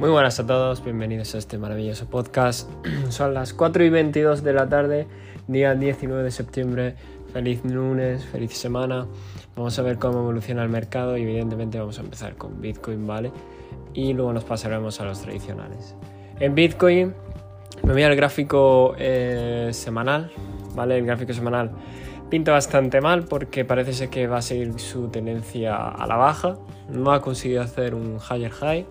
Muy buenas a todos, bienvenidos a este maravilloso podcast. Son las 4 y 22 de la tarde, día 19 de septiembre. Feliz lunes, feliz semana. Vamos a ver cómo evoluciona el mercado y evidentemente vamos a empezar con Bitcoin, ¿vale? Y luego nos pasaremos a los tradicionales. En Bitcoin me voy al gráfico eh, semanal, ¿vale? El gráfico semanal pinta bastante mal porque parece ser que va a seguir su tendencia a la baja. No ha conseguido hacer un higher high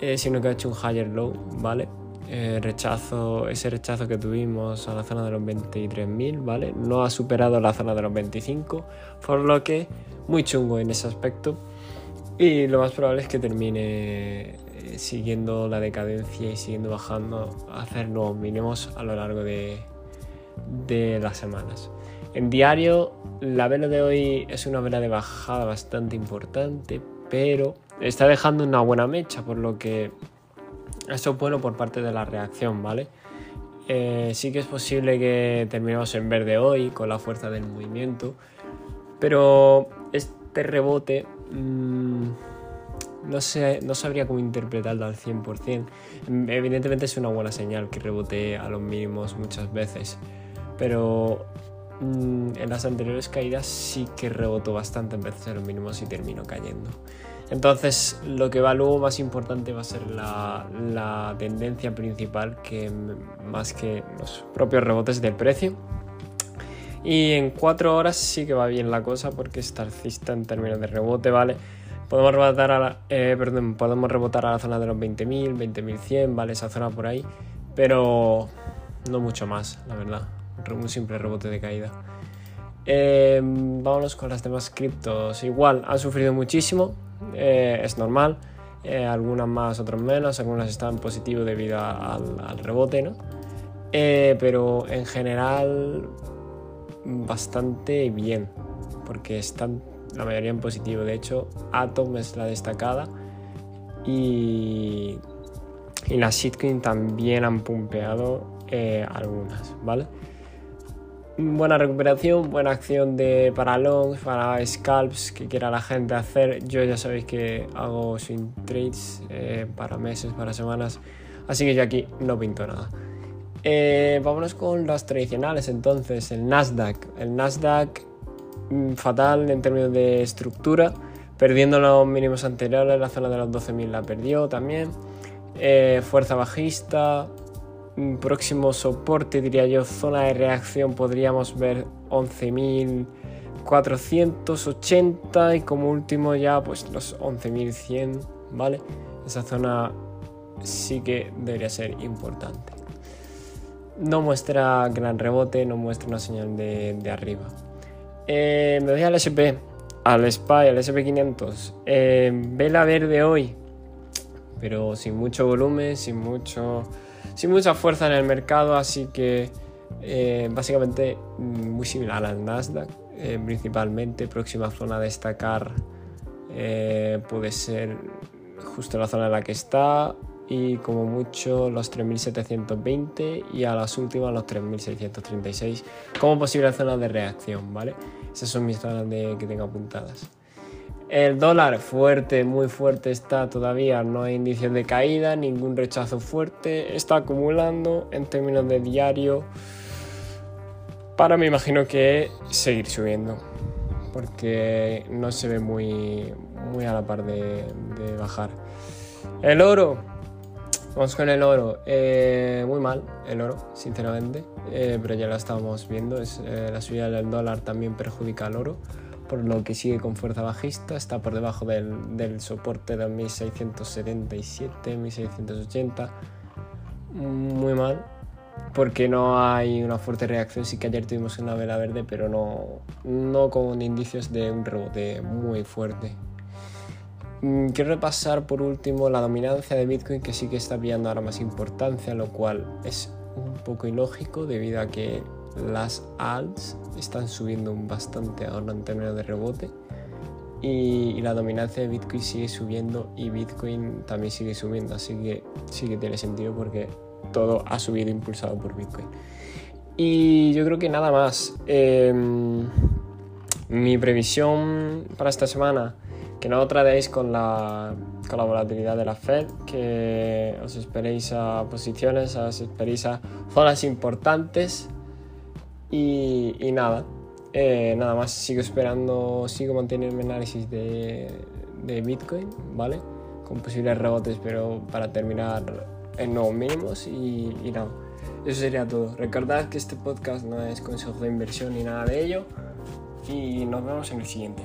eh, sino que ha hecho un higher low, ¿vale? Eh, rechazo, ese rechazo que tuvimos a la zona de los 23.000, ¿vale? No ha superado la zona de los 25, por lo que muy chungo en ese aspecto. Y lo más probable es que termine eh, siguiendo la decadencia y siguiendo bajando a hacer nuevos mínimos a lo largo de, de las semanas. En diario, la vela de hoy es una vela de bajada bastante importante, pero está dejando una buena mecha, por lo que eso es bueno por parte de la reacción, ¿vale? Eh, sí que es posible que terminemos en verde hoy con la fuerza del movimiento, pero este rebote mmm, no, sé, no sabría cómo interpretarlo al 100%. Evidentemente es una buena señal que rebote a los mínimos muchas veces, pero mmm, en las anteriores caídas sí que rebotó bastante en veces a los mínimos y terminó cayendo. Entonces, lo que va luego más importante va a ser la, tendencia principal que más que los propios rebotes del precio. Y en 4 horas sí que va bien la cosa porque está alcista en términos de rebote, ¿vale? Podemos rebotar a la, eh, perdón, podemos rebotar a la zona de los 20.000, 20.100, ¿vale? Esa zona por ahí, pero no mucho más, la verdad. Un simple rebote de caída. Eh, vámonos con las demás criptos. Igual, han sufrido muchísimo, eh, es normal. Eh, algunas más, otras menos, algunas están positivas debido al, rebote, ¿no? Eh, pero en general bastante bien, porque están la mayoría en positivo. De hecho, Atom es la destacada y, y las shitcoin también han pumpeado algunas, ¿vale? Buena recuperación, buena acción de para longs, para scalps que quiera la gente hacer. Yo ya sabéis que hago swing trades eh, para meses, para semanas, así que yo aquí no pinto nada. Eh, vámonos con las tradicionales entonces, el Nasdaq. El Nasdaq mm, fatal en términos de estructura, perdiendo los mínimos anteriores, la zona de los 12.000 la perdió también. Eh, fuerza bajista, próximo soporte, diría yo, zona de reacción, podríamos ver 11.480 y como último ya pues los 11.100, ¿vale? Esa zona sí que debería ser importante. No muestra gran rebote, no muestra una señal de, arriba. Eh, me voy al SP, al SPY, al SP500. Eh, vela verde hoy, pero sin mucho volumen, sin mucho sin mucha fuerza en el mercado, así que eh, básicamente muy similar al Nasdaq, eh, principalmente próxima zona a destacar eh, puede ser justo la zona en la que está y como mucho los 3720 y a las últimas los 3636 como posible zona de reacción, ¿vale? Esas son mis zonas de, que tengo apuntadas. El dólar fuerte, muy fuerte está todavía, no hay indicios de caída, ningún rechazo fuerte, está acumulando en términos de diario. Para me imagino que seguir subiendo, porque no se ve muy, muy a la par de, bajar. El oro, vamos con el oro, eh, muy mal el oro, sinceramente, eh, pero ya lo estamos viendo, es, eh, la subida del dólar también perjudica al oro por lo que sigue con fuerza bajista, está por debajo del, soporte de 1677, 1680, muy mal, porque no hay una fuerte reacción, sí que ayer tuvimos una vela verde, pero no, no con indicios de un rebote muy fuerte. Mm, quiero repasar por último la dominancia de Bitcoin que sí que está pillando ahora más importancia, lo cual es un poco ilógico debido a que las alts están subiendo bastante ahora en términos de rebote y, la dominancia de Bitcoin sigue subiendo y Bitcoin también sigue subiendo, así que sí que tiene sentido porque todo ha subido impulsado por Bitcoin. Y yo creo que nada más. Em, mi previsión para esta semana que no tradeéis con la, con la volatilidad de la Fed, que os esperéis a posiciones, os esperéis a zonas importantes y, y nada. Eh, nada más, sigo esperando, sigo manteniendo mi análisis de, de Bitcoin, ¿vale? Con posibles rebotes, pero para terminar en nuevos mínimos y, y nada. Eso sería todo. Recordad que este podcast no es consejo de inversión ni nada de ello. Y nos vemos en el siguiente.